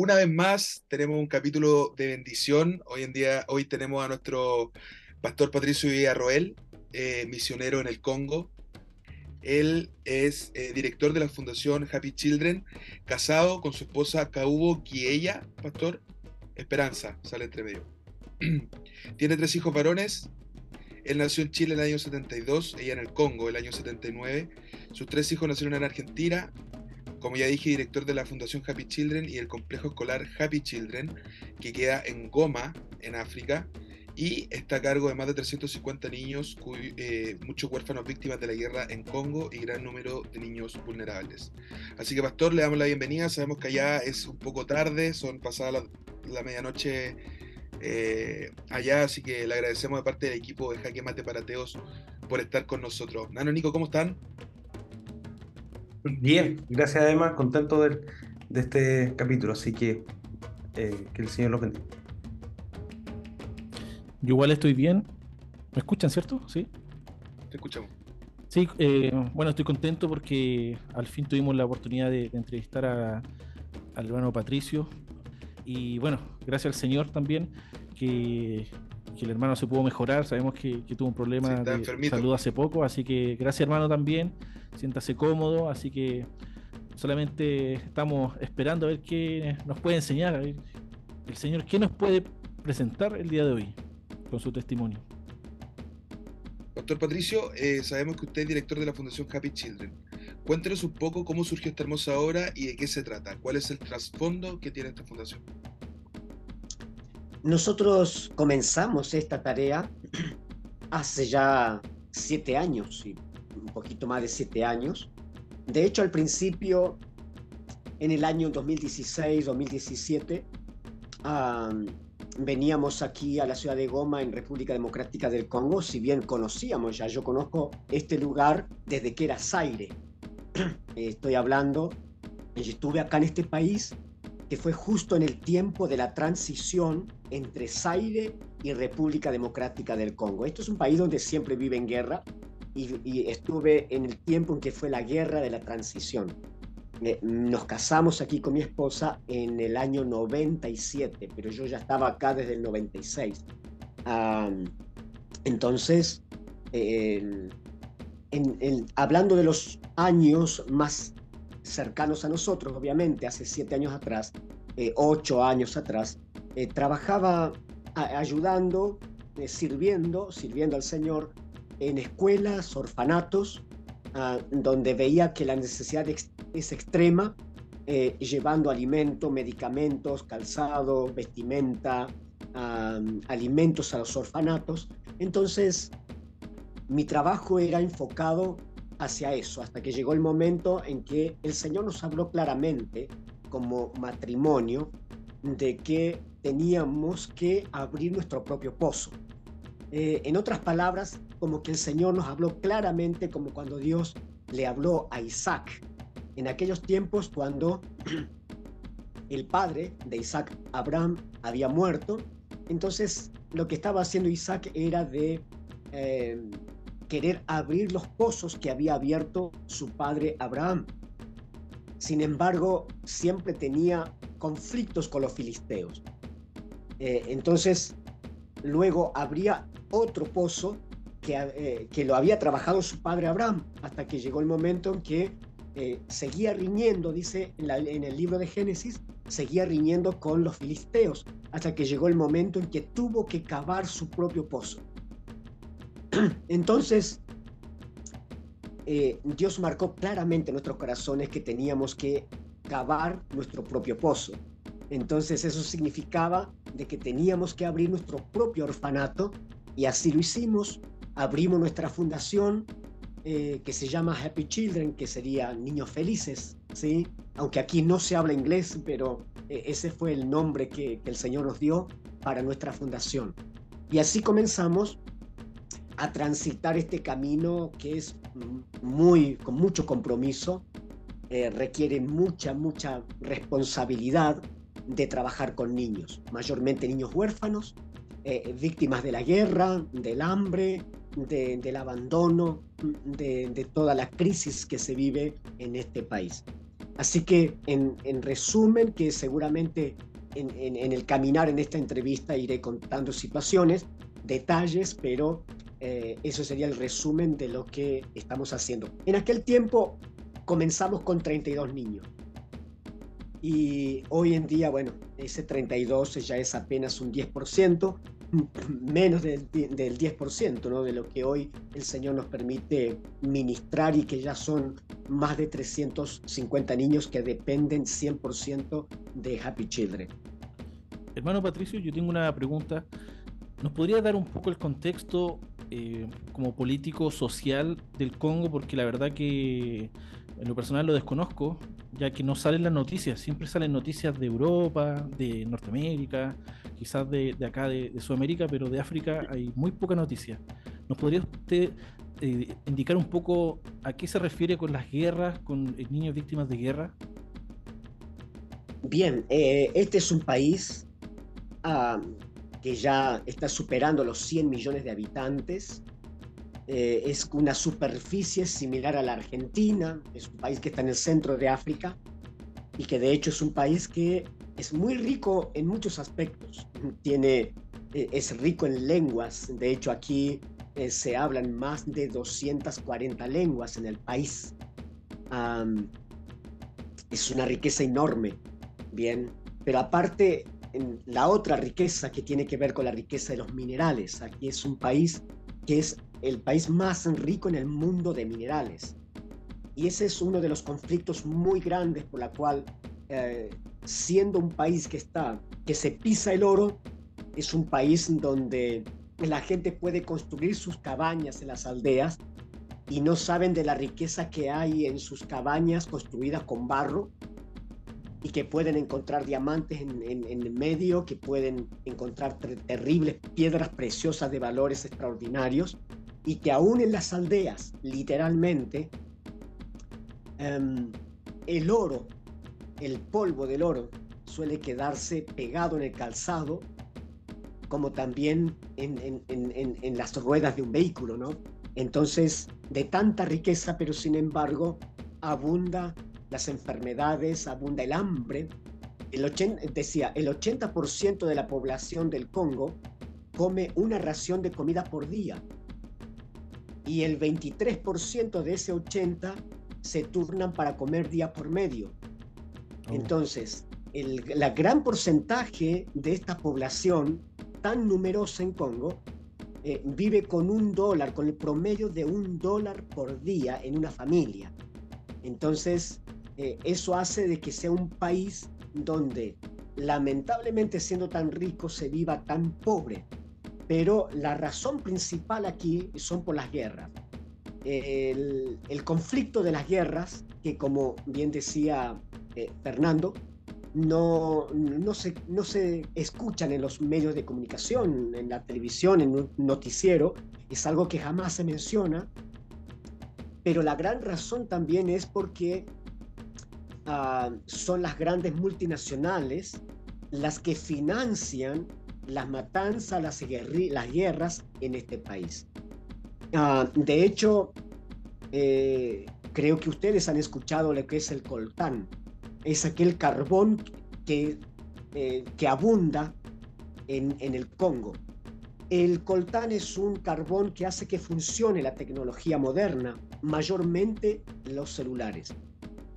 una vez más tenemos un capítulo de bendición. Hoy en día, hoy tenemos a nuestro pastor Patricio Villarroel, eh, misionero en el Congo. Él es eh, director de la Fundación Happy Children, casado con su esposa Kaubo Kiella, pastor. Esperanza, sale entre medio. Tiene tres hijos varones. Él nació en Chile en el año 72, ella en el Congo el año 79. Sus tres hijos nacieron en Argentina, como ya dije, director de la Fundación Happy Children y el complejo escolar Happy Children, que queda en Goma, en África, y está a cargo de más de 350 niños, eh, muchos huérfanos víctimas de la guerra en Congo y gran número de niños vulnerables. Así que, Pastor, le damos la bienvenida. Sabemos que allá es un poco tarde, son pasadas la, medianoche eh, allá, así que le agradecemos de parte del equipo de Jaque Mate Parateos por estar con nosotros. Nano Nico, ¿cómo están? Bien, gracias además, contento de, de este capítulo, así que eh, que el Señor lo bendiga. Yo igual estoy bien. ¿Me escuchan, cierto? Sí. Te escuchamos. Sí, eh, bueno, estoy contento porque al fin tuvimos la oportunidad de, entrevistar a, al hermano Patricio. Y bueno, gracias al Señor también, que, el hermano se pudo mejorar. Sabemos que, tuvo un problema de salud hace poco, así que gracias hermano también siéntase cómodo, así que solamente estamos esperando a ver qué nos puede enseñar, el Señor qué nos puede presentar el día de hoy con su testimonio. Doctor Patricio, eh, sabemos que usted es director de la Fundación Happy Children. Cuéntenos un poco cómo surgió esta hermosa obra y de qué se trata. ¿Cuál es el trasfondo que tiene esta fundación? Nosotros comenzamos esta tarea hace ya siete años, un poquito más de siete años. De hecho, al principio, en el año 2016-2017, veníamos aquí a la ciudad de Goma, en República Democrática del Congo, si bien conocíamos ya, yo conozco este lugar desde que era Zaire. Estoy hablando, y estuve acá en este país que fue justo en el tiempo de la transición entre Zaire y República Democrática del Congo. Esto es un país donde siempre vive en guerra, y, estuve en el tiempo en que fue la guerra de la transición. Eh, nos casamos aquí con mi esposa en el año 97, pero yo ya estaba acá desde el 96. entonces, hablando de los años más cercanos a nosotros, obviamente, hace siete años atrás, eh, ocho años atrás, eh, trabajaba ayudando, sirviendo, sirviendo al Señor en escuelas, orfanatos, ah, donde veía que la necesidad es extrema, eh, llevando alimento, medicamentos, calzado, vestimenta, alimentos a los orfanatos. Entonces, mi trabajo era enfocado hacia eso, hasta que llegó el momento en que el Señor nos habló claramente como matrimonio de que teníamos que abrir nuestro propio pozo. Eh, en otras palabras, como que el Señor nos habló claramente como cuando Dios le habló a Isaac en aquellos tiempos cuando el padre de Isaac, Abraham, había muerto. Entonces lo que estaba haciendo Isaac era de eh, querer abrir los pozos que había abierto su padre Abraham. Sin embargo, siempre tenía conflictos con los filisteos. Eh, entonces, luego habría otro pozo que, eh, que, lo había trabajado su padre Abraham, hasta que llegó el momento en que eh, seguía riñendo, dice en, en, el libro de Génesis, seguía riñendo con los filisteos, hasta que llegó el momento en que tuvo que cavar su propio pozo. Entonces, eh, Dios marcó claramente en nuestros corazones que teníamos que cavar nuestro propio pozo. Entonces eso significaba de que teníamos que abrir nuestro propio orfanato y así lo hicimos. Abrimos nuestra fundación eh, que se llama Happy Children, que sería Niños Felices, ¿sí? Aunque aquí no se habla inglés, pero eh, ese fue el nombre que, el Señor nos dio para nuestra fundación. Y así comenzamos a transitar este camino que es muy, con mucho compromiso, eh, requiere mucha, mucha responsabilidad de trabajar con niños, mayormente niños huérfanos, eh, víctimas de la guerra, del hambre, del abandono, de, toda la crisis que se vive en este país. Así que en, resumen, que seguramente en, el caminar en esta entrevista iré contando situaciones, detalles, pero eh, eso sería el resumen de lo que estamos haciendo. En aquel tiempo comenzamos con 32 niños. Y hoy en día, bueno, ese 32 ya es apenas un 10%, menos del, del 10% ¿no? de lo que hoy el Señor nos permite ministrar y que ya son más de 350 niños que dependen 100% de Happy Children. Hermano Patricio, yo tengo una pregunta. ¿Nos podría dar un poco el contexto eh, como político social del Congo? Porque la verdad que en lo personal lo desconozco, ya que no salen las noticias, siempre salen noticias de Europa, de Norteamérica, quizás de, acá de, Sudamérica, pero de África hay muy poca noticia. ¿Nos podría usted eh, indicar un poco a qué se refiere con las guerras, con niños víctimas de guerra? Bien, eh, este es un país ah, que ya está superando los 100 millones de habitantes. Eh, es una superficie similar a la Argentina, es un país que está en el centro de África y que de hecho es un país que es muy rico en muchos aspectos. Tiene, eh, es rico en lenguas, de hecho aquí eh, se hablan más de 240 lenguas en el país. es una riqueza enorme, bien, pero aparte la otra riqueza que tiene que ver con la riqueza de los minerales. Aquí es un país que es el país más rico en el mundo de minerales. Y ese es uno de los conflictos muy grandes por la cual, eh, siendo un país que está, que se pisa el oro, es un país donde la gente puede construir sus cabañas en las aldeas y no saben de la riqueza que hay en sus cabañas construidas con barro y que pueden encontrar diamantes en, el medio, que pueden encontrar terribles piedras preciosas de valores extraordinarios y que aún en las aldeas, literalmente, em, el oro, el polvo del oro, suele quedarse pegado en el calzado, como también en, en las ruedas de un vehículo, ¿no? Entonces, de tanta riqueza, pero sin embargo, abunda las enfermedades, abunda el hambre. El 80, decía, el 80% de la población del Congo come una ración de comida por día y el 23% de ese 80 se turnan para comer día por medio. Oh. Entonces, el la gran porcentaje de esta población tan numerosa en Congo eh, vive con un dólar, con el promedio de un dólar por día en una familia. Entonces, eh, eso hace de que sea un país donde lamentablemente siendo tan rico se viva tan pobre. Pero la razón principal aquí son por las guerras. El, conflicto de las guerras, que como bien decía eh, Fernando, no, no, se, no se escuchan en los medios de comunicación, en la televisión, en un noticiero, es algo que jamás se menciona, pero la gran razón también es porque Ah, son las grandes multinacionales las que financian las matanzas, las, guerras en este país. Ah, de hecho, eh, creo que ustedes han escuchado lo que es el coltán. Es aquel carbón que, eh, que abunda en, en el Congo. El coltán es un carbón que hace que funcione la tecnología moderna, mayormente los celulares.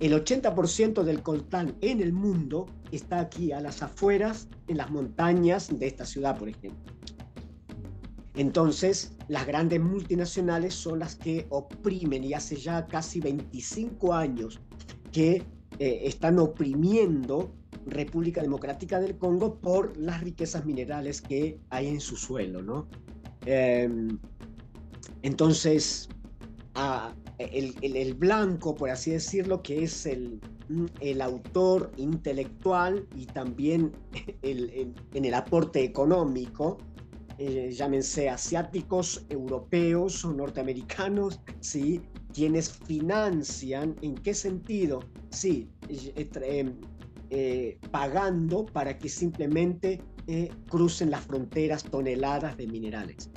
El 80% del coltán en el mundo está aquí a las afueras, en las montañas de esta ciudad, por ejemplo. Entonces, las grandes multinacionales son las que oprimen y hace ya casi 25 años que eh, están oprimiendo República Democrática del Congo por las riquezas minerales que hay en su suelo, ¿no? Em, entonces, a, el, blanco, por así decirlo, que es el, el autor intelectual y también el, en el aporte económico, eh, llámense asiáticos, europeos o norteamericanos, ¿sí? quienes financian, ¿en qué sentido? Sí, eh, eh, pagando para que simplemente crucen las fronteras toneladas de minerales.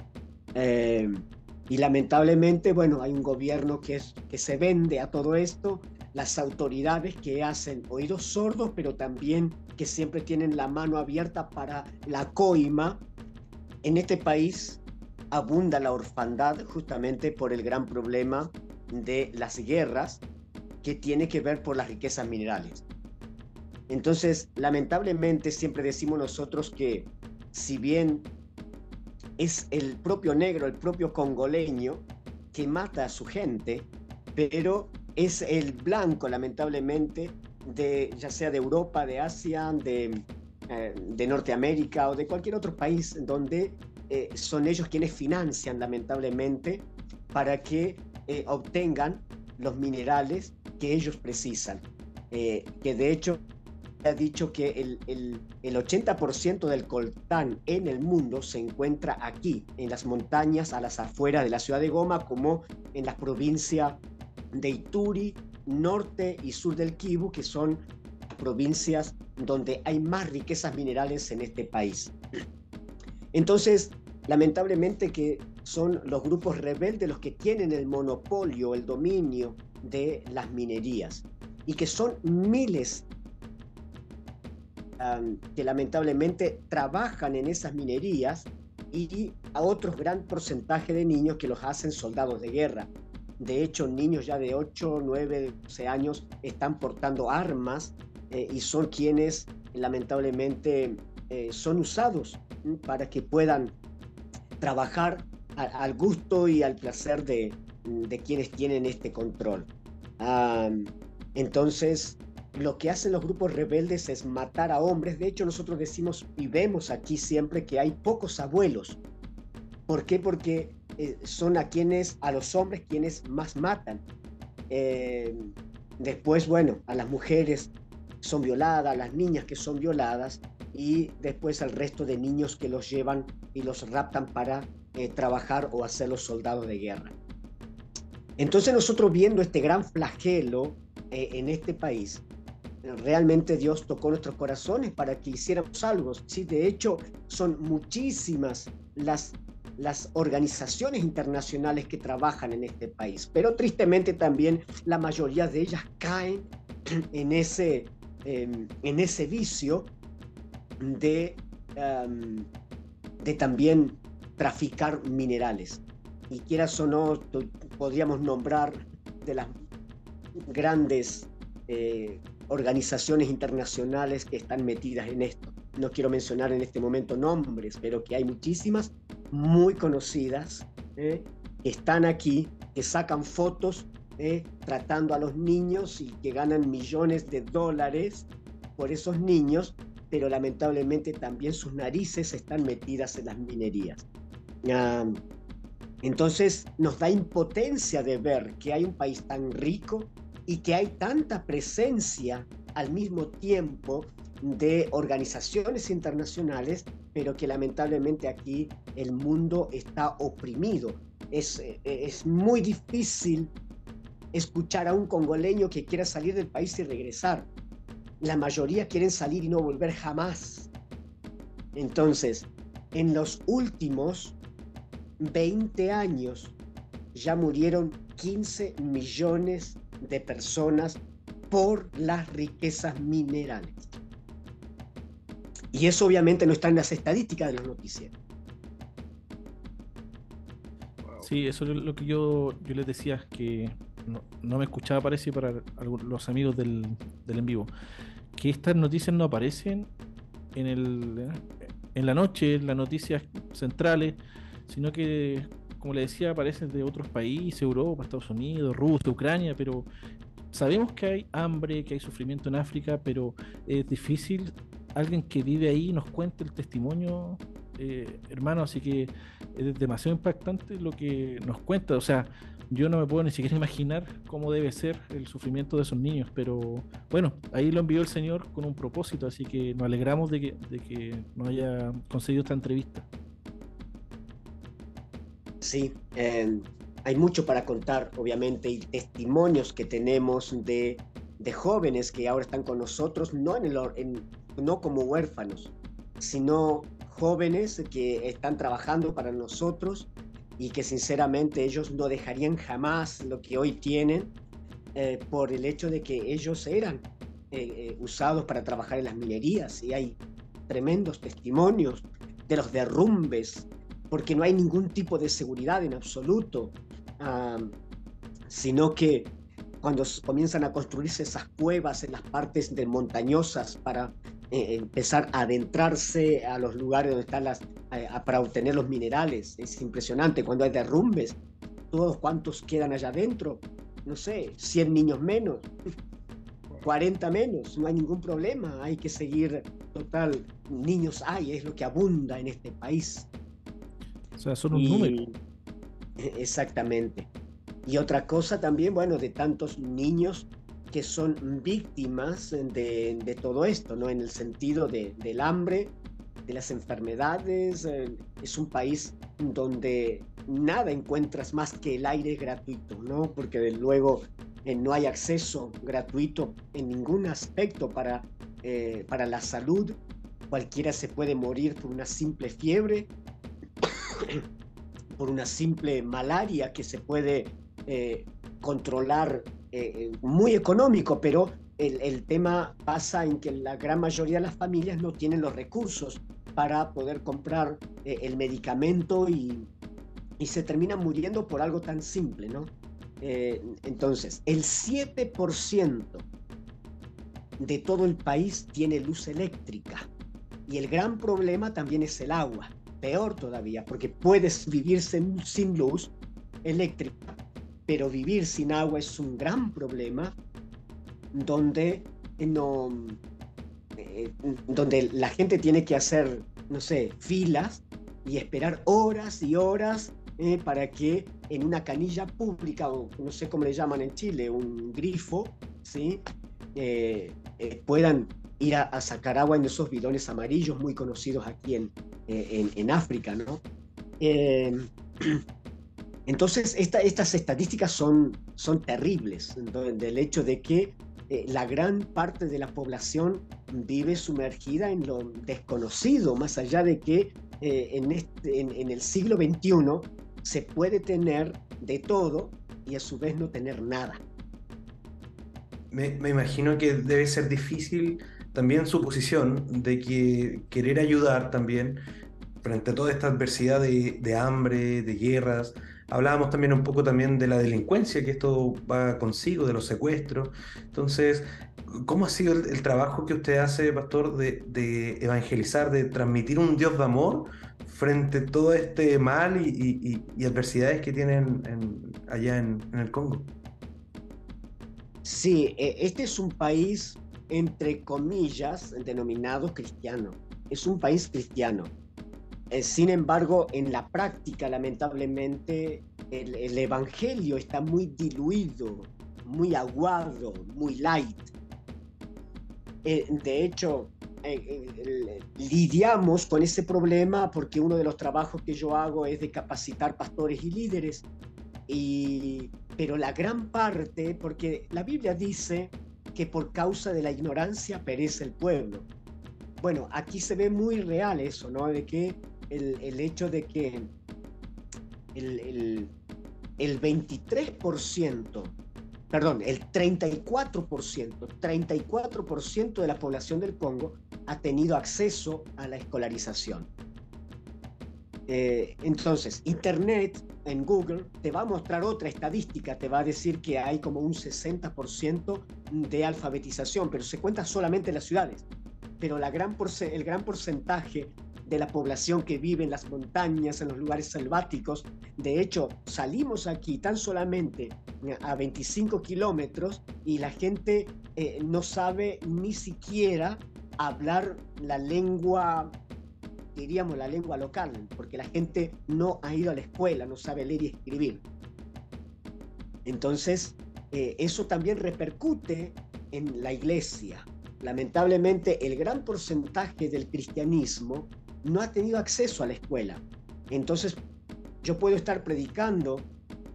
Y lamentablemente, bueno, hay un gobierno que, es, que se vende a todo esto, las autoridades que hacen oídos sordos, pero también que siempre tienen la mano abierta para la coima. En este país abunda la orfandad justamente por el gran problema de las guerras que tiene que ver por las riquezas minerales. Entonces, lamentablemente siempre decimos nosotros que si bien es el propio negro, el propio congoleño, que mata a su gente, pero es el blanco, lamentablemente, de ya sea de Europa, de Asia, de, eh, de Norteamérica o de cualquier otro país donde eh, son ellos quienes financian, lamentablemente, para que eh, obtengan los minerales que ellos precisan. que de hecho ha dicho que el, el, el 80% del coltán en el mundo se encuentra aquí, en las montañas a las afueras de la ciudad de Goma, como en las provincias de Ituri, norte y sur del Kivu, que son provincias donde hay más riquezas minerales en este país. Entonces, lamentablemente que son los grupos rebeldes los que tienen el monopolio, el dominio de las minerías y que son miles que lamentablemente trabajan en esas minerías y a otro gran porcentaje de niños que los hacen soldados de guerra. De hecho, niños ya de 8, 9, 12 años están portando armas eh, y son quienes lamentablemente eh, son usados para que puedan trabajar al gusto y al placer de, de quienes tienen este control. entonces, lo que hacen los grupos rebeldes es matar a hombres. De hecho, nosotros decimos y vemos aquí siempre que hay pocos abuelos. ¿Por qué? Porque eh, son a quienes, a los hombres quienes más matan. Eh, después, bueno, a las mujeres son violadas, a las niñas que son violadas y después al resto de niños que los llevan y los raptan para eh, trabajar o hacer los soldados de guerra. Entonces nosotros viendo este gran flagelo en este país, realmente Dios tocó nuestros corazones para que hiciéramos algo. Sí, de hecho, son muchísimas las, las organizaciones internacionales que trabajan en este país, pero tristemente también la mayoría de ellas caen en ese, em, en ese vicio de, em, de también traficar minerales. Y quieras o no, podríamos nombrar de las grandes eh, organizaciones internacionales que están metidas en esto. No quiero mencionar en este momento nombres, pero que hay muchísimas muy conocidas ¿eh? que están aquí, que sacan fotos ¿eh? tratando a los niños y que ganan millones de dólares por esos niños, pero lamentablemente también sus narices están metidas en las minerías. entonces nos da impotencia de ver que hay un país tan rico, y que hay tanta presencia al mismo tiempo de organizaciones internacionales, pero que lamentablemente aquí el mundo está oprimido. Es, es muy difícil escuchar a un congoleño que quiera salir del país y regresar. La mayoría quieren salir y no volver jamás. Entonces, en los últimos 20 años ya murieron 15 millones de personas por las riquezas minerales. Y eso obviamente no está en las estadísticas de los noticieros. Sí, eso es lo que yo, yo les decía, que no, me escuchaba, parece, para los amigos del, del, en vivo, que estas noticias no aparecen en, el, en la noche, en las noticias centrales, sino que como le decía, aparecen de otros países, Europa, Estados Unidos, Rusia, Ucrania, pero sabemos que hay hambre, que hay sufrimiento en África, pero es difícil alguien que vive ahí nos cuente el testimonio, eh, hermano, así que es demasiado impactante lo que nos cuenta. O sea, yo no me puedo ni siquiera imaginar cómo debe ser el sufrimiento de esos niños, pero bueno, ahí lo envió el Señor con un propósito, así que nos alegramos de que, de que nos haya conseguido esta entrevista. Sí, em, hay mucho para contar, obviamente, y testimonios que tenemos de, de jóvenes que ahora están con nosotros, no, en el, no como huérfanos, sino jóvenes que están trabajando para nosotros y que sinceramente ellos no dejarían jamás lo que hoy tienen eh, por el hecho de que ellos eran eh, usados para trabajar en las minerías y hay tremendos testimonios de los derrumbes, porque no hay ningún tipo de seguridad en absoluto, sino que cuando comienzan a construirse esas cuevas en las partes de montañosas para eh, empezar a adentrarse a los lugares donde están las, para obtener los minerales. Es impresionante cuando hay derrumbes. Todos cuantos quedan allá adentro, no sé, 100 niños menos, 40 menos, no hay ningún problema. Hay que seguir, total, niños hay, es lo que abunda en este país. O sea, son un número. Exactamente. Y otra cosa también, bueno, de tantos niños que son víctimas de, todo esto, ¿no? En el sentido del hambre, de las enfermedades. Eh, es un país donde nada encuentras más que el aire gratuito, ¿no? Porque de luego eh, no hay acceso gratuito en ningún aspecto para, eh, para la salud. Cualquiera se puede morir por una simple fiebre, por una simple malaria que se puede controlar eh, eh, muy económico, pero el, tema pasa en que la gran mayoría de las familias no tienen los recursos para poder comprar eh, el medicamento y, y, se terminan muriendo por algo tan simple, ¿no? entonces, el 7% de todo el país tiene luz eléctrica y el gran problema también es el agua, peor todavía, porque puedes vivir sin luz eléctrica pero vivir sin agua es un gran problema donde no eh, donde la gente tiene que hacer no sé filas y esperar horas y horas eh, para que en una canilla pública o no sé cómo le llaman en Chile un grifo sí eh, puedan ir a, sacar agua en esos bidones amarillos muy conocidos aquí en, en, en África no Entonces, estas estadísticas son, son terribles, del hecho de que eh, la gran parte de la población vive sumergida en lo desconocido, más allá de que eh, en, este, en, el siglo XXI se puede tener de todo y a su vez no tener nada. Me, imagino que debe ser difícil también su posición de que querer ayudar también frente a toda esta adversidad de, hambre, de guerras, Hablábamos también un poco también de la delincuencia que esto va consigo, de los secuestros. Entonces, ¿cómo ha sido el, trabajo que usted hace, pastor, de, evangelizar, de transmitir un Dios de amor frente a todo este mal y, adversidades que tienen allá en, en el Congo? Sí, e, este es un país, entre comillas, denominado cristiano. Es un país cristiano eh, sin embargo, en la práctica, lamentablemente, el, Evangelio está muy diluido, muy aguado, muy light. Eh, de hecho, eh, lidiamos con ese problema porque uno de los trabajos que yo hago es de capacitar pastores y líderes. Y, pero la gran parte, porque la Biblia dice que por causa de la ignorancia perece el pueblo. Bueno, aquí se ve muy real eso, ¿no? De que el, hecho de que el, 23%, perdón, el 34%, 34% de la población del Congo ha tenido acceso a la escolarización. Eh, entonces, Internet en Google te va a mostrar otra estadística, te va a decir que hay como un 60% de alfabetización, pero se cuenta solamente en las ciudades. Pero la gran el gran porcentaje de la población que vive en las montañas, en los lugares selváticos. De hecho, salimos aquí tan solamente a 25 kilómetros y la gente eh, no sabe ni siquiera hablar la lengua, diríamos la lengua local, porque la gente no ha ido a la escuela, no sabe leer y escribir. Entonces, eh, eso también repercute en la iglesia. Lamentablemente, el gran porcentaje del cristianismo no ha tenido acceso a la escuela. Entonces, yo puedo estar predicando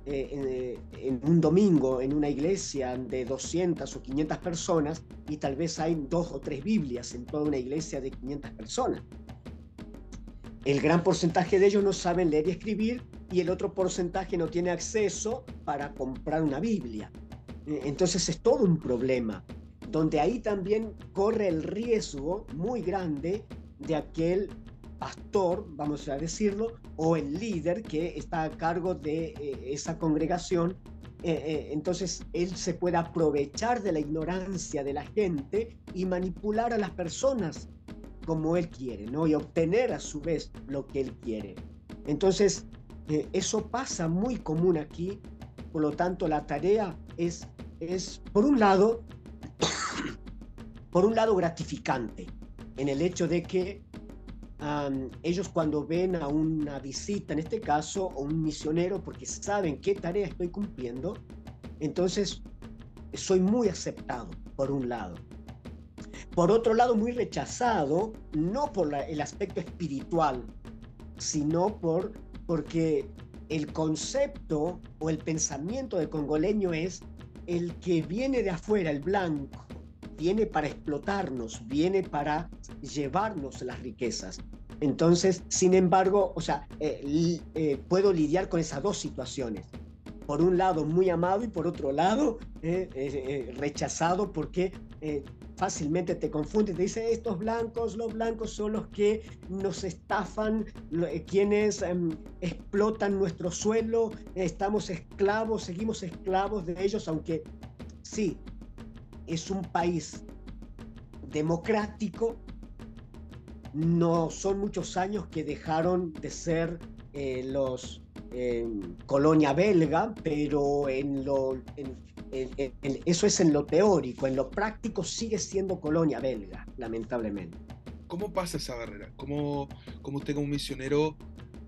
eh, en, un domingo en una iglesia de 200 o 500 personas y tal vez hay dos o tres Biblias en toda una iglesia de 500 personas. El gran porcentaje de ellos no saben leer y escribir y el otro porcentaje no tiene acceso para comprar una Biblia. Entonces es todo un problema, donde ahí también corre el riesgo muy grande de aquel pastor, vamos a decirlo, o el líder que está a cargo de esa congregación eh, eh, entonces él se puede aprovechar de la ignorancia de la gente y manipular a las personas como él quiere, ¿no? Y obtener a su vez lo que él quiere. Entonces, eh, eso pasa muy común aquí, por lo tanto la tarea es, es por un lado, por un lado gratificante, en el hecho de que ellos cuando ven a una visita, en este caso, o un misionero, porque saben qué tarea estoy cumpliendo, entonces soy muy aceptado, por un lado. Por otro lado, muy rechazado, no por el aspecto espiritual, sino por, porque el concepto o el pensamiento del congoleño es el que viene de afuera, el blanco, viene para explotarnos, viene para llevarnos las riquezas. Entonces, sin embargo, o sea, eh, eh, puedo lidiar con esas dos situaciones. Por un lado, muy amado y por otro lado, eh, rechazado porque fácilmente te confunde. Te dice, estos blancos, los blancos son los que nos estafan, quienes em, explotan nuestro suelo, estamos esclavos, seguimos esclavos de ellos, aunque sí, es un país democrático, no son muchos años que dejaron de ser eh, los colonia belga, pero en lo, eso es en lo teórico, en lo práctico sigue siendo colonia belga, lamentablemente. ¿Cómo pasa esa barrera? ¿Cómo, cómo usted como misionero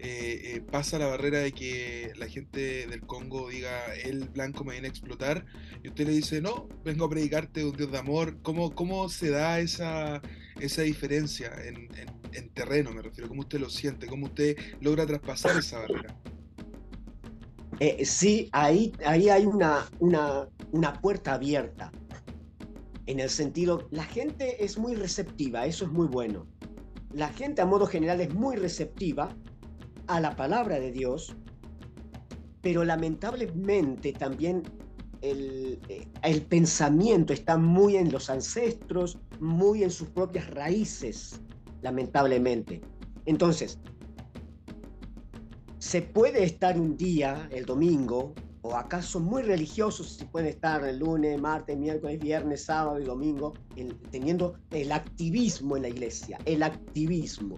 eh, eh, pasa la barrera de que la gente del Congo diga el blanco me viene a explotar y usted le dice no, vengo a predicarte un Dios de amor. ¿Cómo, cómo se da esa, esa diferencia en, en, terreno, me refiero? ¿Cómo usted lo siente? ¿Cómo usted logra traspasar esa barrera? Eh, sí, ahí, ahí hay una, una, una puerta abierta. En el sentido, la gente es muy receptiva, eso es muy bueno. La gente a modo general es muy receptiva a la palabra de Dios, pero lamentablemente también el, eh, el, pensamiento está muy en los ancestros, muy en sus propias raíces, lamentablemente. Entonces, se puede estar un día, el domingo, o acaso muy religiosos, si puede estar el lunes, martes, miércoles, viernes, sábado y domingo, teniendo el activismo en la iglesia, el activismo,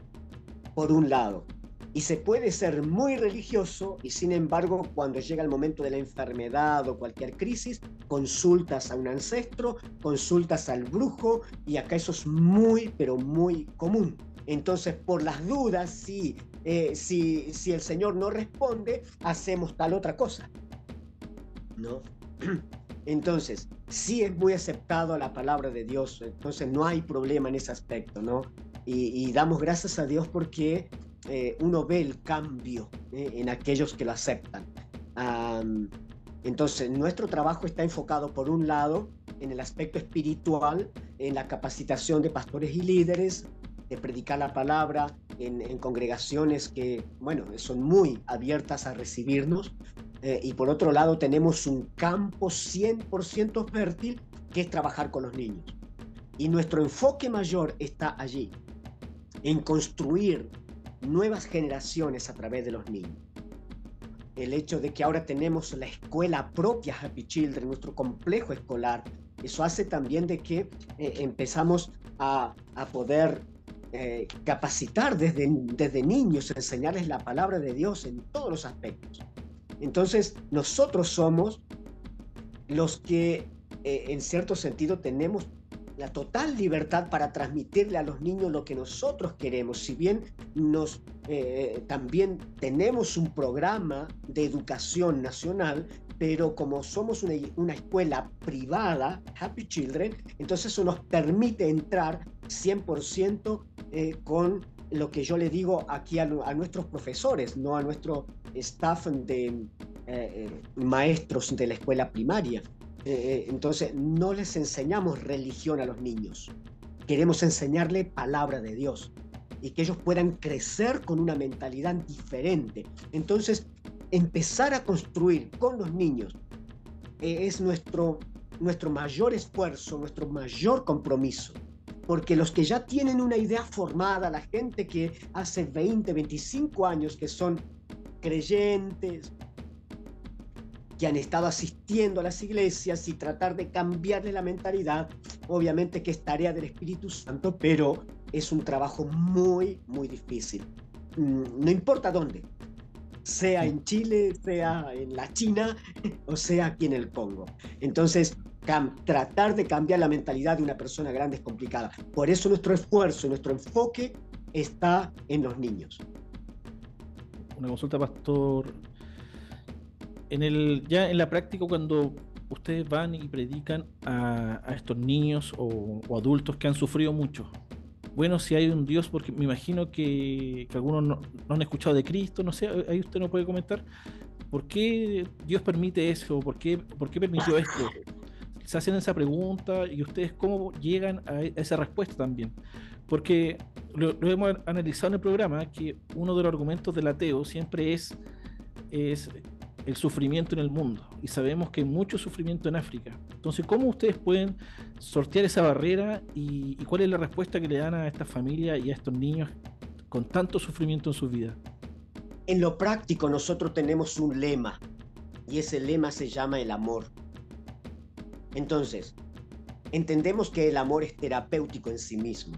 por un lado. Y se puede ser muy religioso y sin embargo cuando llega el momento de la enfermedad o cualquier crisis, consultas a un ancestro, consultas al brujo y acá eso es muy, pero muy común. Entonces, por las dudas, si, eh, si, el Señor no responde, hacemos tal otra cosa. ¿No? Entonces, sí es muy aceptado la palabra de Dios, entonces no hay problema en ese aspecto, ¿no? Y, y damos gracias a Dios porque eh, uno ve el cambio eh, en aquellos que lo aceptan. entonces, nuestro trabajo está enfocado, por un lado, en el aspecto espiritual, en la capacitación de pastores y líderes, de predicar la palabra en, congregaciones que, bueno, son muy abiertas a recibirnos. Eh, y por otro lado, tenemos un campo 100% fértil que es trabajar con los niños. Y nuestro enfoque mayor está allí, en construir nuevas generaciones a través de los niños. El hecho de que ahora tenemos la escuela propia Happy Children, nuestro complejo escolar, eso hace también de que eh, empezamos a, poder eh, capacitar desde, desde niños, enseñarles la palabra de Dios en todos los aspectos. Entonces, nosotros somos los que eh, en cierto sentido tenemos la total libertad para transmitirle a los niños lo que nosotros queremos. Si bien nos eh, también tenemos un programa de educación nacional, pero como somos una, una, escuela privada, Happy Children, entonces eso nos permite entrar 100% eh, con lo que yo le digo aquí a, nuestros profesores, no a nuestro staff de eh, maestros de la escuela primaria. Eh, entonces, no les enseñamos religión a los niños. Queremos enseñarle palabra de Dios y que ellos puedan crecer con una mentalidad diferente. Entonces, empezar a construir con los niños eh, es nuestro nuestro mayor esfuerzo, nuestro mayor compromiso. Porque los que ya tienen una idea formada, la gente que hace 20, 25 años que son creyentes, que han estado asistiendo a las iglesias y tratar de cambiarle la mentalidad, obviamente que es tarea del Espíritu Santo, pero es un trabajo muy, muy difícil. Mm, no importa dónde, sea en Chile, sea en la China o sea aquí en el Congo. Entonces, tratar de cambiar la mentalidad de una persona grande es complicada. Por eso nuestro esfuerzo, nuestro enfoque está en los niños. Una consulta, pastor. En el, ya en la práctica, cuando ustedes van y predican a, estos niños o, adultos que han sufrido mucho, bueno, si hay un Dios, porque me imagino que, algunos no, han escuchado de Cristo, no sé, ahí usted no puede comentar, ¿por qué Dios permite eso? ¿Por qué, por qué permitió esto? Se hacen esa pregunta y ustedes cómo llegan a esa respuesta también. Porque lo, hemos analizado en el programa, que uno de los argumentos del ateo siempre es el sufrimiento en el mundo. Y sabemos que hay mucho sufrimiento en África. Entonces, ¿cómo ustedes pueden sortear esa barrera y, cuál es la respuesta que le dan a esta familia y a estos niños con tanto sufrimiento en su vida? En lo práctico nosotros tenemos un lema y ese lema se llama el amor. Entonces, entendemos que el amor es terapéutico en sí mismo.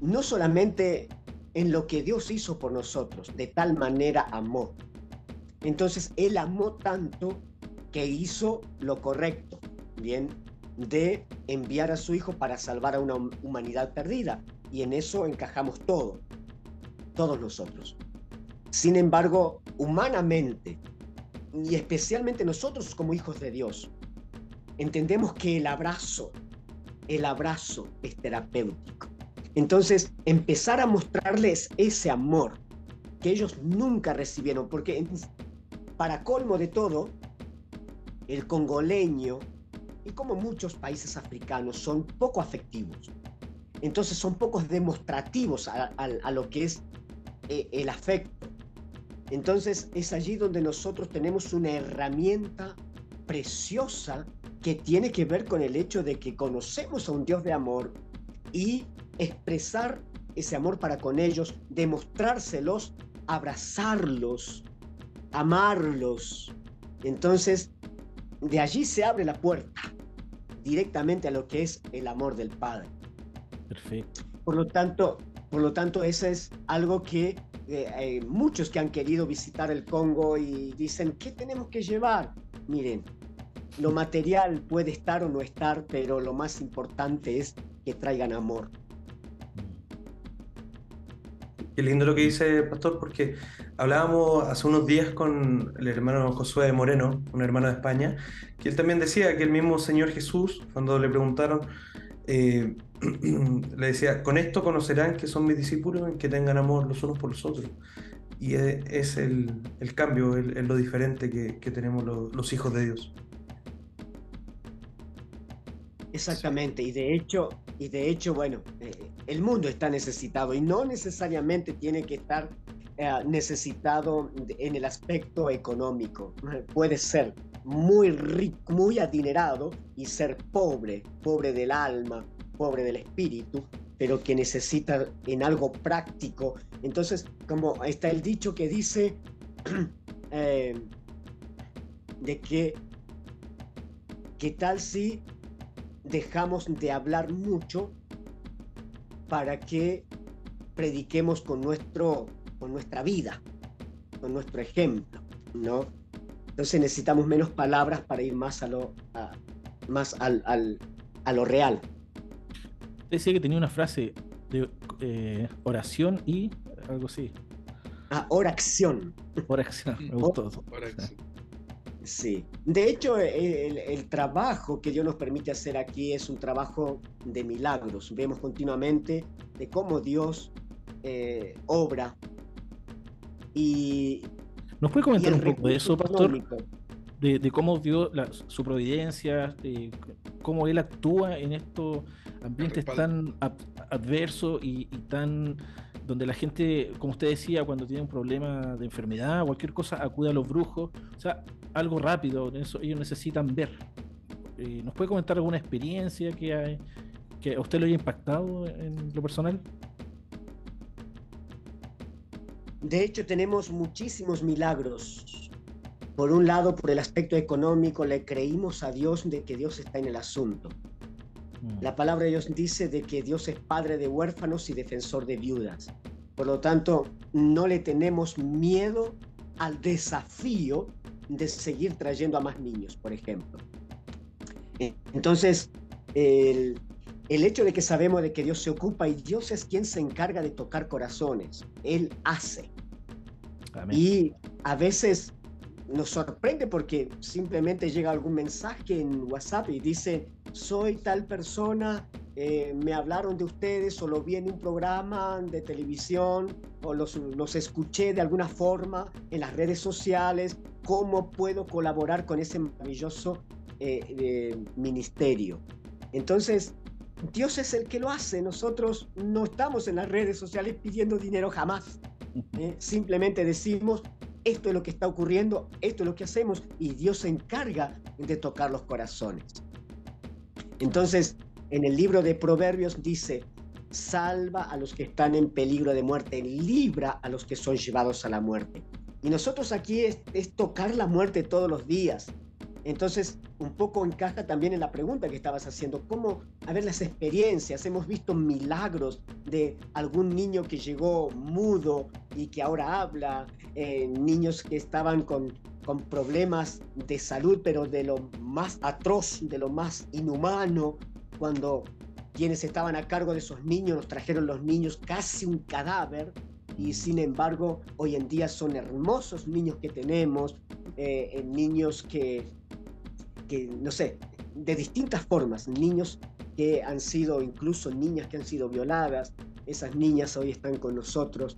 No solamente en lo que Dios hizo por nosotros, de tal manera amó, entonces él amó tanto que hizo lo correcto, ¿bien? De enviar a su hijo para salvar a una humanidad perdida. Y en eso encajamos todo, todos nosotros. Sin embargo, humanamente, y especialmente nosotros como hijos de Dios, entendemos que el abrazo, el abrazo es terapéutico. Entonces, empezar a mostrarles ese amor que ellos nunca recibieron, porque para colmo de todo, el congoleño, y como muchos países africanos, son poco afectivos. Entonces son pocos demostrativos a, lo que es eh, el afecto. Entonces es allí donde nosotros tenemos una herramienta preciosa que tiene que ver con el hecho de que conocemos a un Dios de amor y expresar ese amor para con ellos, demostrárselos, abrazarlos, amarlos. Entonces, de allí se abre la puerta directamente a lo que es el amor del Padre. Perfecto. Por lo tanto, por lo tanto, eso es algo que eh, hay muchos que han querido visitar el Congo y dicen, ¿qué tenemos que llevar? Miren, lo material puede estar o no estar, pero lo más importante es que traigan amor. Qué lindo lo que dice Pastor, porque hablábamos hace unos días con el hermano Josué Moreno, un hermano de España, que él también decía que el mismo Señor Jesús, cuando le preguntaron, eh, le decía, con esto conocerán que son mis discípulos, en que tengan amor los unos por los otros. Y es el, cambio, es lo diferente que, tenemos los, hijos de Dios. Exactamente, y de hecho, y de hecho, bueno, eh, el mundo está necesitado y no necesariamente tiene que estar eh, necesitado en el aspecto económico. Puede ser muy rico, muy adinerado y ser pobre, pobre del alma, pobre del espíritu, pero que necesita en algo práctico. Entonces, como está el dicho que dice eh, de que, ¿qué tal si dejamos de hablar mucho para que prediquemos con, nuestro, con nuestra vida, con nuestro ejemplo, ¿no? Entonces necesitamos menos palabras para ir más a lo, más al, al, a lo real. Decía que tenía una frase de eh, oración y algo así. Ah, oración. Oración, me gustó. Oración. Sí, de hecho el, trabajo que Dios nos permite hacer aquí es un trabajo de milagros. Vemos continuamente de cómo Dios eh, obra. Y, ¿Nos puede comentar un poco de eso, pastor? De, cómo Dios, su providencia, de cómo Él actúa en estos ambientes tan adversos y, tan donde la gente, como usted decía, cuando tiene un problema de enfermedad cualquier cosa, acude a los brujos. O sea, algo rápido, eso ellos necesitan ver. Eh, ¿Nos puede comentar alguna experiencia que, que a usted lo haya impactado en lo personal? De hecho, tenemos muchísimos milagros. Por un lado, por el aspecto económico, le creímos a Dios de que Dios está en el asunto. Mm. La palabra de Dios dice de que Dios es padre de huérfanos y defensor de viudas. Por lo tanto, no le tenemos miedo al desafío de seguir trayendo a más niños, por ejemplo. Entonces, el, hecho de que sabemos de que Dios se ocupa y Dios es quien se encarga de tocar corazones, Él hace. Y a veces nos sorprende porque simplemente llega algún mensaje en WhatsApp y dice, soy tal persona, eh, me hablaron de ustedes o lo vi en un programa de televisión o los, los escuché de alguna forma en las redes sociales, ¿cómo puedo colaborar con ese maravilloso eh, ministerio? Entonces, Dios es el que lo hace, nosotros no estamos en las redes sociales pidiendo dinero jamás. ¿eh? simplemente decimos, esto es lo que está ocurriendo, esto es lo que hacemos y Dios se encarga de tocar los corazones. Entonces, en el libro de Proverbios dice, salva a los que están en peligro de muerte, libra a los que son llevados a la muerte. Y nosotros aquí es, es tocar la muerte todos los días, entonces, un poco encaja también en la pregunta que estabas haciendo, ¿cómo, a ver, las experiencias? Hemos visto milagros de algún niño que llegó mudo y que ahora habla, eh, niños que estaban con, con problemas de salud, pero de lo más atroz, de lo más inhumano, cuando quienes estaban a cargo de esos niños nos trajeron los niños casi un cadáver y sin embargo hoy en día son hermosos niños que tenemos, eh, niños que que, no sé, de distintas formas, niños que han sido, incluso niñas que han sido violadas, esas niñas hoy están con nosotros.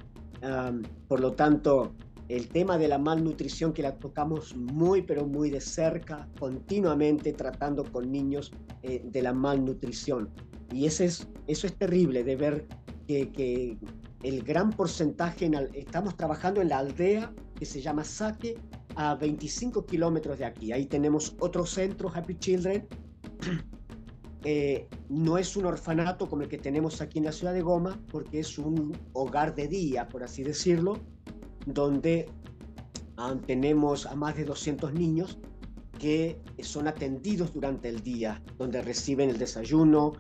por lo tanto, el tema de la malnutrición que la tocamos muy, pero muy de cerca, continuamente tratando con niños eh, de la malnutrición. Y ese es, eso es terrible de ver que, que el gran porcentaje, en, estamos trabajando en la aldea que se llama Saque, a 25 kilómetros de aquí. Ahí tenemos otro centro, Happy Children. Eh, no es un orfanato como el que tenemos aquí en la ciudad de Goma, porque es un hogar de día, por así decirlo, donde ah, tenemos a más de 200 niños que son atendidos durante el día, donde reciben el desayuno,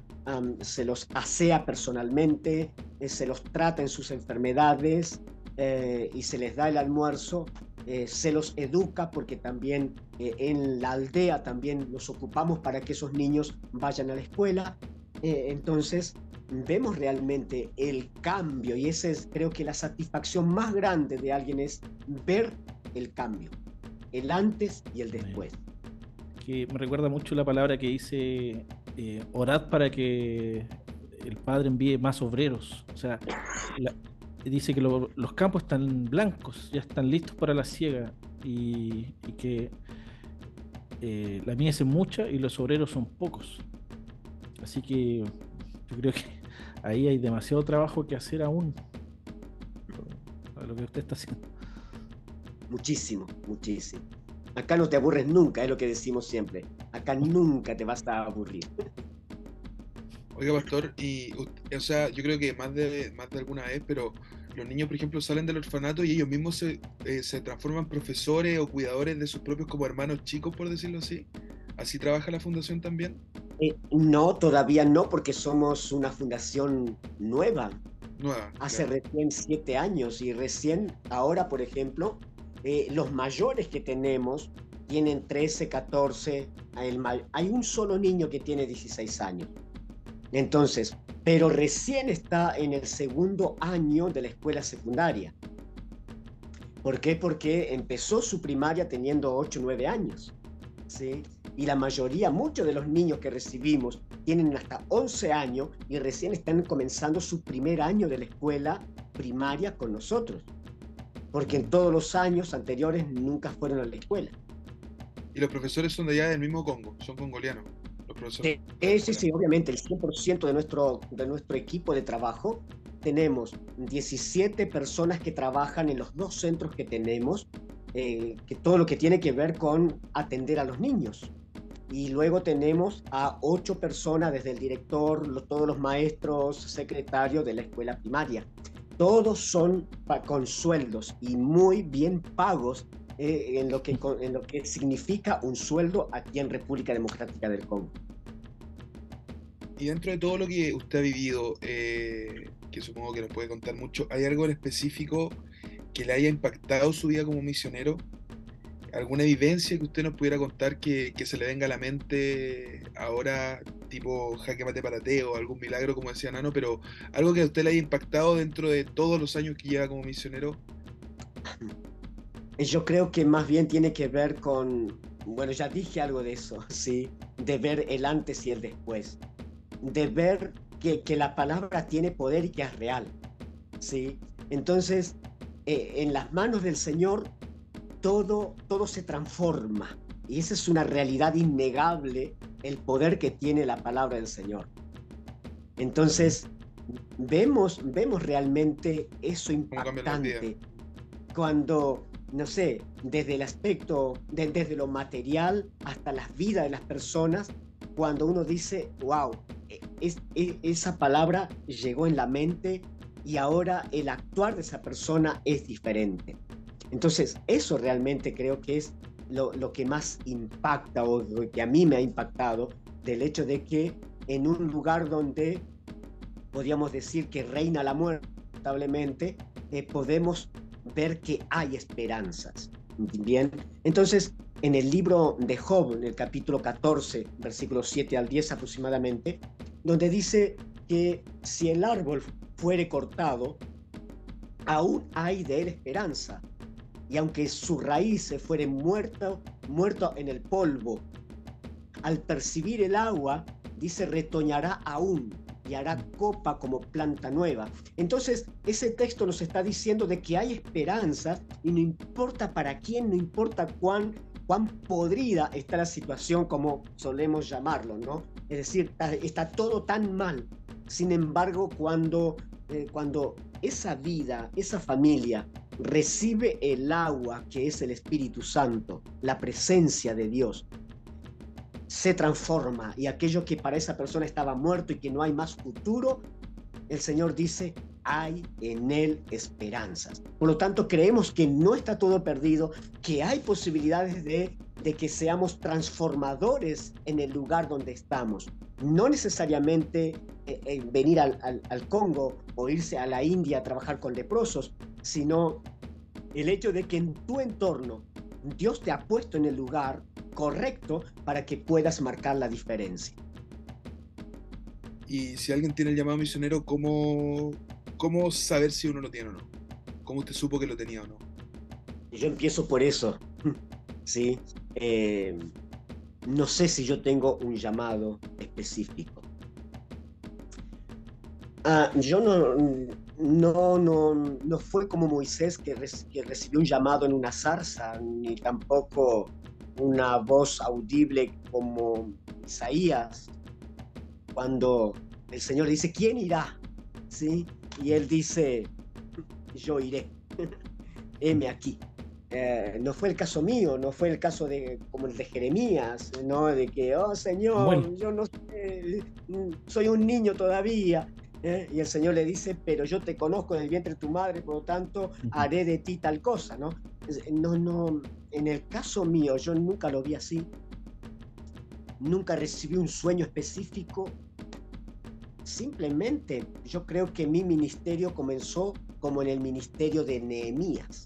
se los asea personalmente, eh, se los trata en sus enfermedades eh, y se les da el almuerzo eh, se los educa porque también eh, en la aldea también nos ocupamos para que esos niños vayan a la escuela. Eh, entonces vemos realmente el cambio y esa es creo que la satisfacción más grande de alguien es ver el cambio, el antes y el después. Que me recuerda mucho la palabra que dice, orad para que el Padre envíe más obreros. O sea, la, dice que los campos están blancos, ya están listos para la siega y, que eh, la mies es mucha y los obreros son pocos. Así que yo creo que ahí hay demasiado trabajo que hacer aún lo que usted está haciendo. Muchísimo, muchísimo. Acá no te aburres nunca, es lo que decimos siempre. Acá nunca te vas a aburrir. Oiga, pastor, y o sea, yo creo que más de, más de alguna vez, pero los niños, por ejemplo, salen del orfanato y ellos mismos se, eh, se transforman profesores o cuidadores de sus propios como hermanos chicos, por decirlo así. ¿Así trabaja la fundación también? Eh, no, todavía no, porque somos una fundación nueva. Nueva. Hace recién siete años y recién ahora, por ejemplo, eh, los mayores que tenemos tienen 13, 14. hay un solo niño que tiene 16 años. Entonces, pero recién está en el segundo año de la escuela secundaria. ¿Por qué? Porque empezó su primaria teniendo 8 o 9 años. ¿sí? Y la mayoría, muchos de los niños que recibimos tienen hasta 11 años y recién están comenzando su primer año de la escuela primaria con nosotros. Porque en todos los años anteriores nunca fueron a la escuela. ¿Y los profesores son de allá del mismo Congo? ¿Son congolianos? Sí, sí, sí, obviamente, el 100% de nuestro, de nuestro equipo de trabajo tenemos 17 personas que trabajan en los dos centros que tenemos, eh, que todo lo que tiene que ver con atender a los niños. Y luego tenemos a ocho personas, desde el director, todos los maestros, secretarios de la escuela primaria. Todos son con sueldos y muy bien pagos eh, en, lo que, en lo que significa un sueldo aquí en República Democrática del Congo. Y dentro de todo lo que usted ha vivido, eh, que supongo que nos puede contar mucho, ¿hay algo en específico que le haya impactado su vida como misionero? ¿Alguna evidencia que usted nos pudiera contar que, se le venga a la mente ahora, tipo jaque mate parateo, algún milagro, como decía Nano, pero algo que a usted le haya impactado dentro de todos los años que lleva como misionero? Yo creo que más bien tiene que ver con, bueno, ya dije algo de eso, sí, de ver el antes y el después, de ver que, que la palabra tiene poder y que es real, sí. Entonces, eh, en las manos del Señor todo, todo se transforma y esa es una realidad innegable, el poder que tiene la palabra del Señor. Entonces, vemos, vemos realmente eso impactante cuando no sé, desde el aspecto, desde lo material hasta las vidas de las personas, cuando uno dice, wow, es, esa palabra llegó en la mente y ahora el actuar de esa persona es diferente. Entonces, eso realmente creo que es lo, lo que más impacta o lo que a mí me ha impactado del hecho de que en un lugar donde podríamos decir que reina la muerte, lamentablemente, eh, podemos ver que hay esperanzas. Bien, entonces en el libro de Job, en el capítulo 14, versículos 7 al 10 aproximadamente, donde dice que si el árbol fuere cortado, aún hay de él esperanza. Y aunque su raíz se fuere muerto, muerto en el polvo, al percibir el agua, dice, retoñará aún y hará copa como planta nueva. Entonces, ese texto nos está diciendo de que hay esperanza y no importa para quién, no importa cuán, cuán podrida está la situación, como solemos llamarlo, ¿no? Es decir, está, todo tan mal. Sin embargo, cuando, eh, cuando esa vida, esa familia recibe el agua que es el Espíritu Santo, la presencia de Dios, se transforma y aquello que para esa persona estaba muerto y que no hay más futuro, el Señor dice, hay en Él esperanzas. Por lo tanto, creemos que no está todo perdido, que hay posibilidades de, de que seamos transformadores en el lugar donde estamos. No necesariamente eh, eh, venir al, al Congo o irse a la India a trabajar con leprosos, sino el hecho de que en tu entorno Dios te ha puesto en el lugar correcto para que puedas marcar la diferencia. Y si alguien tiene el llamado misionero, ¿cómo, cómo saber si uno lo tiene o no? ¿Cómo usted supo que lo tenía o no? Yo empiezo por eso. Sí. Eh, no sé si yo tengo un llamado específico. Ah, yo no, no, no, no fue como Moisés que, que, recibió un llamado en una zarza, ni tampoco una voz audible como Isaías, cuando el Señor dice, ¿quién irá? ¿Sí? Y él dice, yo iré, heme aquí. Eh, no fue el caso mío, no fue el caso de como el de Jeremías, ¿no? De que, oh Señor, yo no sé, soy un niño todavía. ¿eh? Y el Señor le dice, pero yo te conozco en el vientre de tu madre, por lo tanto haré de ti tal cosa, ¿no? No, no, en el caso mío yo nunca lo vi así. Nunca recibí un sueño específico. Simplemente yo creo que mi ministerio comenzó como en el ministerio de Nehemías.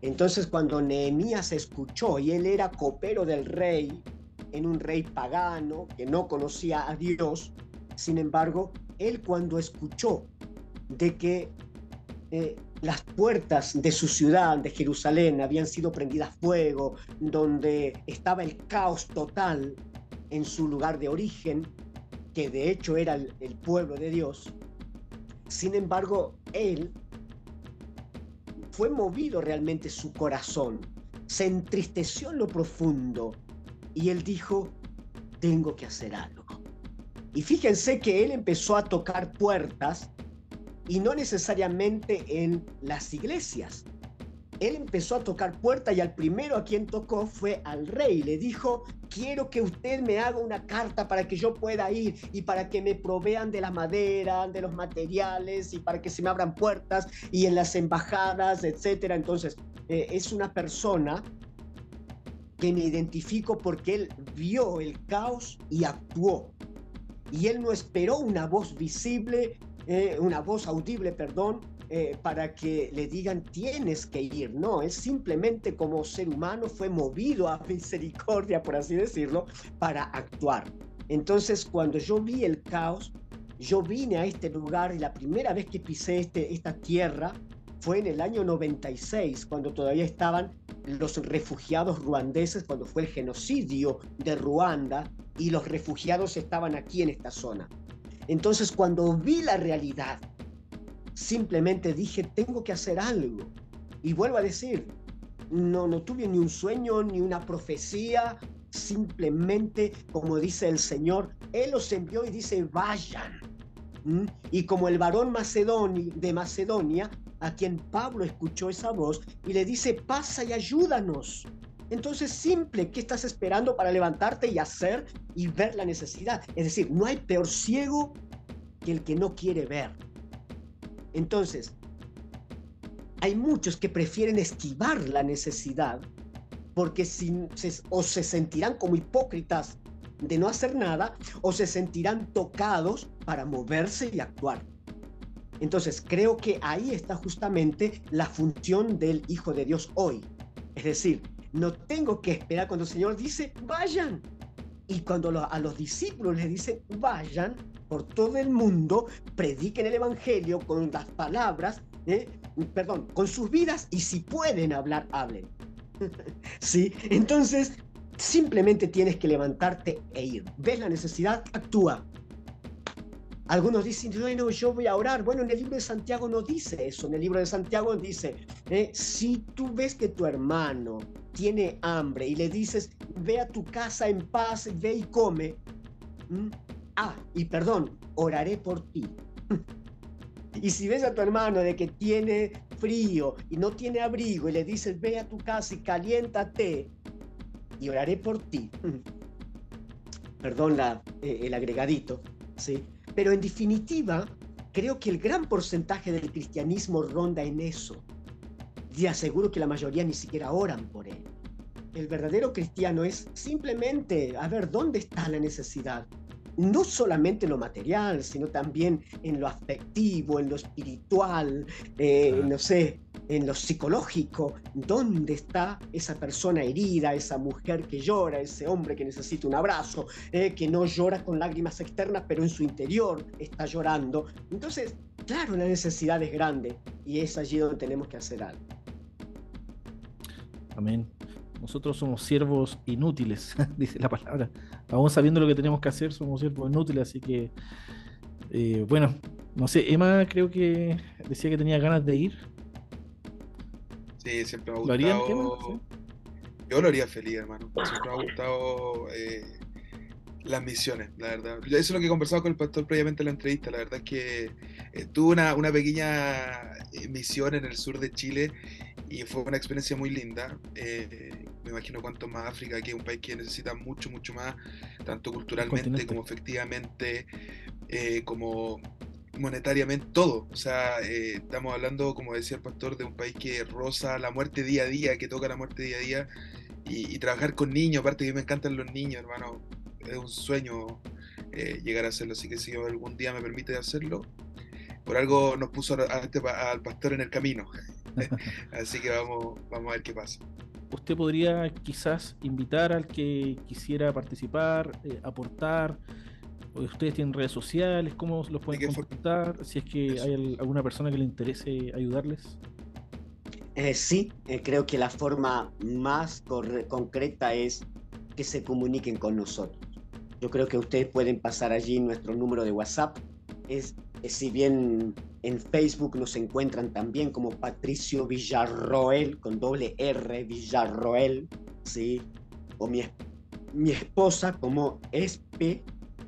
Entonces cuando Nehemías escuchó y él era copero del rey, en un rey pagano que no conocía a Dios, sin embargo, él cuando escuchó de que eh, las puertas de su ciudad, de Jerusalén, habían sido prendidas fuego, donde estaba el caos total en su lugar de origen, que de hecho era el, pueblo de Dios. Sin embargo, él fue movido realmente su corazón, se entristeció en lo profundo y él dijo, tengo que hacer algo. Y fíjense que él empezó a tocar puertas y no necesariamente en las iglesias. Él empezó a tocar puerta y al primero a quien tocó fue al rey. Le dijo, quiero que usted me haga una carta para que yo pueda ir y para que me provean de la madera, de los materiales y para que se me abran puertas y en las embajadas, etcétera. Entonces, eh, es una persona que me identifico porque él vio el caos y actuó. Y él no esperó una voz visible, eh, una voz audible, perdón, eh, para que le digan tienes que ir. No, él simplemente como ser humano fue movido a misericordia, por así decirlo, para actuar. Entonces, cuando yo vi el caos, yo vine a este lugar y la primera vez que pisé este, esta tierra fue en el año 96, cuando todavía estaban los refugiados ruandeses, cuando fue el genocidio de Ruanda y los refugiados estaban aquí en esta zona. Entonces, cuando vi la realidad, simplemente dije, tengo que hacer algo. Y vuelvo a decir, no, no tuve ni un sueño, ni una profecía, simplemente, como dice el Señor, Él los envió y dice, vayan. ¿Mm? Y como el varón de Macedonia, a quien Pablo escuchó esa voz y le dice, pasa y ayúdanos. Entonces, simple, ¿qué estás esperando para levantarte y hacer y ver la necesidad? Es decir, no hay peor ciego que el que no quiere ver. Entonces, hay muchos que prefieren esquivar la necesidad porque o se sentirán como hipócritas de no hacer nada o se sentirán tocados para moverse y actuar. Entonces, creo que ahí está justamente la función del Hijo de Dios hoy. Es decir, no tengo que esperar cuando el Señor dice, vayan. Y cuando a los discípulos les dice, vayan por todo el mundo, prediquen el Evangelio con las palabras, ¿eh? perdón, con sus vidas y si pueden hablar, hablen. ¿Sí? Entonces, simplemente tienes que levantarte e ir. ¿Ves la necesidad? Actúa. Algunos dicen, bueno, yo voy a orar. Bueno, en el libro de Santiago no dice eso. En el libro de Santiago dice, eh, si tú ves que tu hermano tiene hambre y le dices, ve a tu casa en paz, ve y come. Ah, y perdón, oraré por ti. y si ves a tu hermano de que tiene frío y no tiene abrigo y le dices, ve a tu casa y caliéntate y oraré por ti. Perdón la, eh, el agregadito, ¿sí? Pero en definitiva, creo que el gran porcentaje del cristianismo ronda en eso. Y aseguro que la mayoría ni siquiera oran por él. El verdadero cristiano es simplemente, a ver, ¿dónde está la necesidad? No solamente en lo material, sino también en lo afectivo, en lo espiritual, eh, no sé, en lo psicológico, dónde está esa persona herida, esa mujer que llora, ese hombre que necesita un abrazo, eh, que no llora con lágrimas externas, pero en su interior está llorando. Entonces, claro, la necesidad es grande y es allí donde tenemos que hacer algo. Amén. Nosotros somos siervos inútiles, dice la palabra. Aún sabiendo lo que tenemos que hacer, somos siervos inútiles, así que, eh, bueno, no sé, Emma creo que decía que tenía ganas de ir. Sí, siempre me ha gustado. Yo lo haría feliz, hermano. Siempre me ha gustado eh, las misiones, la verdad. Eso es lo que he conversado con el pastor previamente en la entrevista. La verdad es que eh, tuve una, una, pequeña misión en el sur de Chile y fue una experiencia muy linda. Me imagino cuánto más África, que es un país que necesita mucho, mucho más, tanto culturalmente como efectivamente, como monetariamente todo. O sea, eh, estamos hablando, como decía el pastor, de un país que roza la muerte día a día, que toca la muerte día a día. Y, trabajar con niños, aparte que a mí me encantan los niños, hermano. Es un sueño eh, llegar a hacerlo. Así que si algún día me permite hacerlo, por algo nos puso este al pastor en el camino. Así que vamos, vamos a ver qué pasa. Usted podría quizás invitar al que quisiera participar, eh, aportar, ¿Ustedes tienen redes sociales? ¿Cómo los pueden contactar? Si es que hay alguna persona que le interese ayudarles. Eh, sí, eh, creo que la forma más concreta es que se comuniquen con nosotros. Yo creo que ustedes pueden pasar allí nuestro número de WhatsApp. Es, si bien en Facebook nos encuentran también como Patricio Villarroel, con doble R, Villarroel, ¿sí? O mi, mi esposa como Espe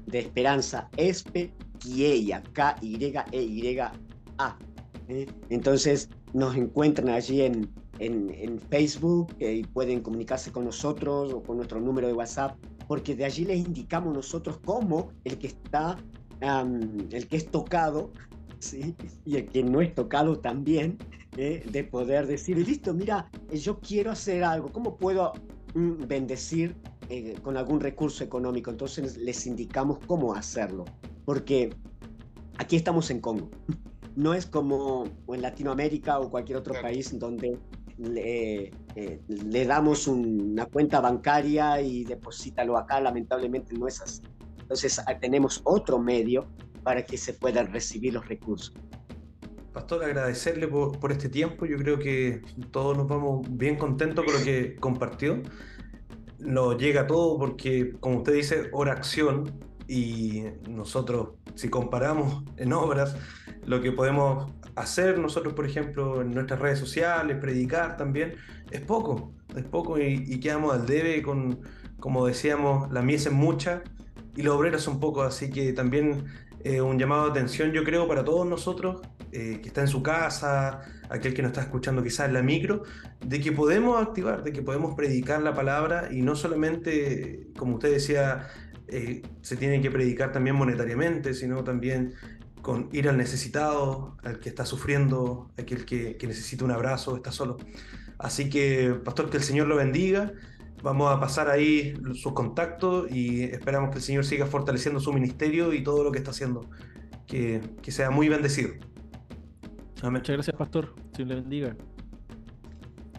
de Esperanza Espe Quieya, K-Y-E-Y-A. A. Entonces nos encuentran allí en, en, Facebook y pueden comunicarse con nosotros o con nuestro número de WhatsApp, porque de allí les indicamos nosotros cómo el que está, el que es tocado, ¿sí? y el que no es tocado también, ¿eh? de poder decir, listo, mira, yo quiero hacer algo, ¿cómo puedo mm, bendecir eh, con algún recurso económico? Entonces les indicamos cómo hacerlo, porque aquí estamos en Congo. No es como en Latinoamérica o cualquier otro país donde le, eh, le, damos una cuenta bancaria y deposítalo acá, lamentablemente no es así. Entonces tenemos otro medio para que se puedan recibir los recursos. Pastor, agradecerle por, este tiempo. Yo creo que todos nos vamos bien contentos con lo que compartió. Nos llega todo porque, como usted dice, oración y nosotros, si comparamos en obras, lo que podemos hacer nosotros, por ejemplo, en nuestras redes sociales, predicar también, es poco, es poco y, quedamos al debe con, como decíamos, la mies es mucha y los obreros son pocos, así que también eh, un llamado de atención, yo creo, para todos nosotros, eh, que está en su casa, aquel que nos está escuchando quizás en la micro, de que podemos activar, de que podemos predicar la palabra y no solamente, como usted decía, eh, se tiene que predicar también monetariamente, sino también con ir al necesitado, al que está sufriendo, aquel que, que necesita un abrazo, está solo. Así que, pastor, que el Señor lo bendiga. Vamos a pasar ahí sus contactos y esperamos que el Señor siga fortaleciendo su ministerio y todo lo que está haciendo. Que, que sea muy bendecido. Muchas gracias, Pastor. Dios le bendiga.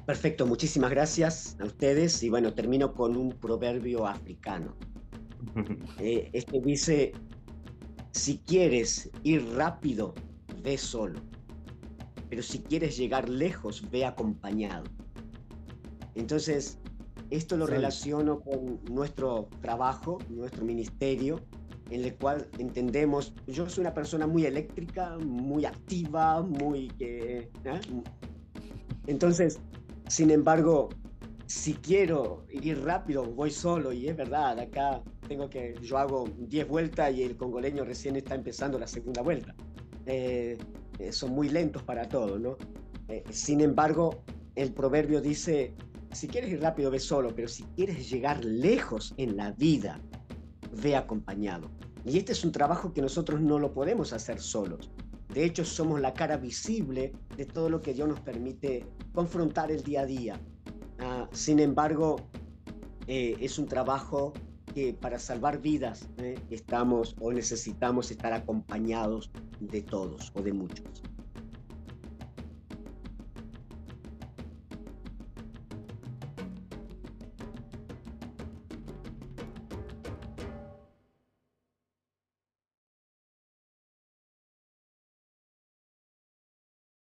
Perfecto, muchísimas gracias a ustedes. Y bueno, termino con un proverbio africano. Eh, este dice, si quieres ir rápido, ve solo. Pero si quieres llegar lejos, ve acompañado. Entonces, esto lo relaciono con nuestro trabajo, nuestro ministerio, en el cual entendemos, yo soy una persona muy eléctrica, muy activa, muy... ¿eh? Entonces, sin embargo, si quiero ir rápido, voy solo, y es verdad, acá tengo que, yo hago 10 vueltas y el congoleño recién está empezando la segunda vuelta. Eh, eh, son muy lentos para todo, ¿no? sin embargo, el proverbio dice, si quieres ir rápido, ve solo, pero si quieres llegar lejos en la vida, ve acompañado. Y este es un trabajo que nosotros no lo podemos hacer solos. De hecho, somos la cara visible de todo lo que Dios nos permite confrontar el día a día. Ah, sin embargo, eh, es un trabajo que para salvar vidas eh, estamos o necesitamos estar acompañados de todos o de muchos.